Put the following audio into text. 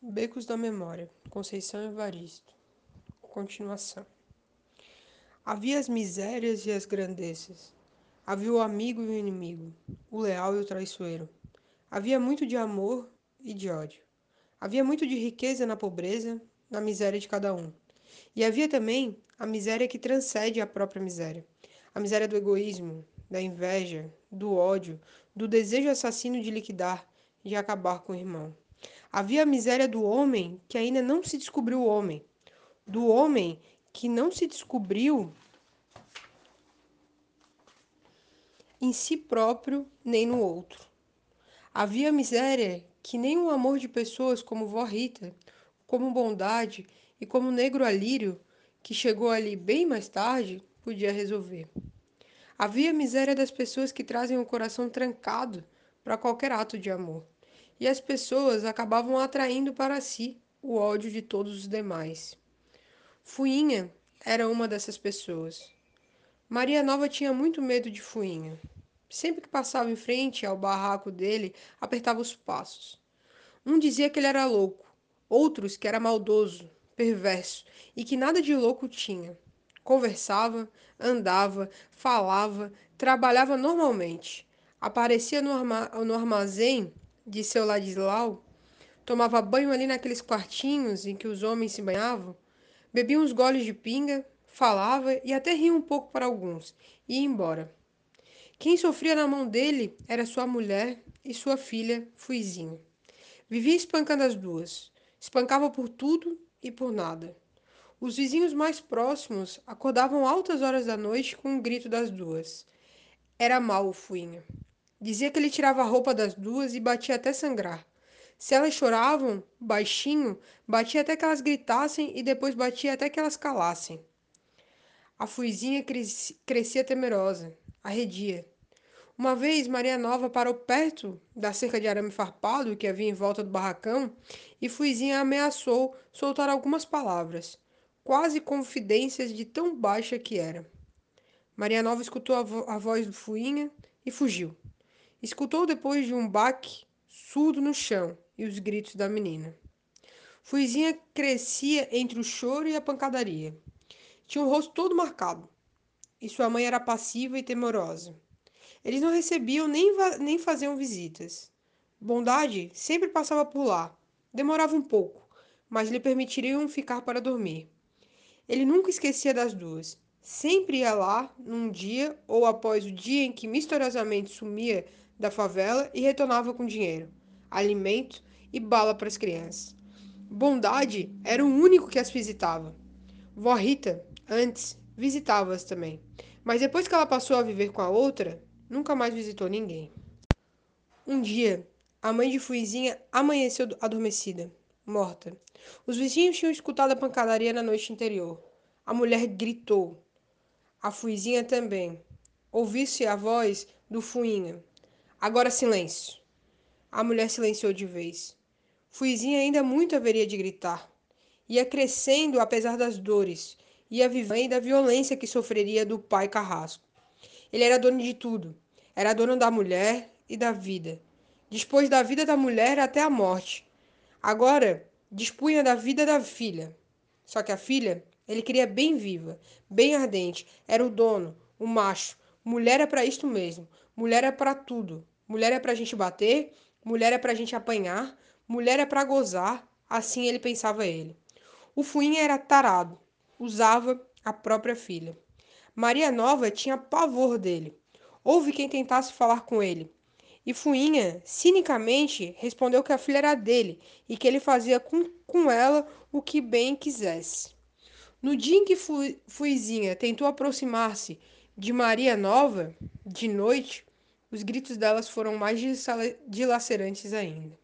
Becos da Memória, Conceição Evaristo. Continuação. Havia as misérias e as grandezas. Havia o amigo e o inimigo, o leal e o traiçoeiro. Havia muito de amor e de ódio. Havia muito de riqueza na pobreza, na miséria de cada um. E havia também a miséria que transcende a própria miséria. A miséria do egoísmo, da inveja, do ódio, do desejo assassino de liquidar, de acabar com o irmão. Havia a miséria do homem que ainda não se descobriu homem, do homem que não se descobriu em si próprio nem no outro. Havia a miséria que nem o amor de pessoas como Vó Rita, como Bondade e como Negro Alírio, que chegou ali bem mais tarde, podia resolver. Havia a miséria das pessoas que trazem o coração trancado para qualquer ato de amor e as pessoas acabavam atraindo para si o ódio de todos os demais. Fuinha era uma dessas pessoas. Maria Nova tinha muito medo de Fuinha. Sempre que passava em frente ao barraco dele, apertava os passos. Um dizia que ele era louco, outros que era maldoso, perverso e que nada de louco tinha. Conversava, andava, falava, trabalhava normalmente. Aparecia no, arma no armazém de seu Ladislau, tomava banho ali naqueles quartinhos em que os homens se banhavam, bebia uns goles de pinga, falava e até ria um pouco para alguns, e ia embora. Quem sofria na mão dele era sua mulher e sua filha, Fuizinha. Vivia espancando as duas, espancava por tudo e por nada. Os vizinhos mais próximos acordavam altas horas da noite com o um grito das duas. Era mal o Fuinha. Dizia que ele tirava a roupa das duas e batia até sangrar. Se elas choravam, baixinho, batia até que elas gritassem e depois batia até que elas calassem. A fuizinha crescia temerosa, arredia. Uma vez, Maria Nova parou perto da cerca de arame farpado que havia em volta do barracão e Fuizinha ameaçou soltar algumas palavras, quase confidências de tão baixa que era. Maria Nova escutou a, vo a voz do Fuinha e fugiu. Escutou depois de um baque surdo no chão e os gritos da menina. Fuizinha crescia entre o choro e a pancadaria. Tinha o rosto todo marcado, e sua mãe era passiva e temorosa. Eles não recebiam nem, nem faziam visitas. Bondade sempre passava por lá. Demorava um pouco, mas lhe permitiriam ficar para dormir. Ele nunca esquecia das duas. Sempre ia lá num dia ou após o dia em que misteriosamente sumia da favela e retornava com dinheiro, alimento e bala para as crianças. Bondade era o único que as visitava. Vó Rita, antes, visitava-as também, mas depois que ela passou a viver com a outra, nunca mais visitou ninguém. Um dia, a mãe de Fuizinha amanheceu adormecida, morta. Os vizinhos tinham escutado a pancadaria na noite anterior. A mulher gritou. A Fuizinha também. Ouviu-se a voz do Fuinha. Agora silêncio. A mulher silenciou de vez. Fuizinha ainda muito haveria de gritar. Ia crescendo apesar das dores, ia vivendo da violência que sofreria do pai carrasco. Ele era dono de tudo. Era dono da mulher e da vida. Dispôs da vida da mulher até a morte. Agora, dispunha da vida da filha. Só que a filha, ele queria bem viva, bem ardente. Era o dono, o macho. Mulher é para isto mesmo. Mulher é para tudo. Mulher é para a gente bater, mulher é para a gente apanhar, mulher é para gozar. Assim ele pensava ele. O Fuinha era tarado, usava a própria filha. Maria Nova tinha pavor dele. Houve quem tentasse falar com ele. E Fuinha, cinicamente, respondeu que a filha era dele e que ele fazia com, com ela o que bem quisesse. No dia em que Fuizinha tentou aproximar-se de Maria Nova, de noite, os gritos delas foram mais dilacerantes ainda.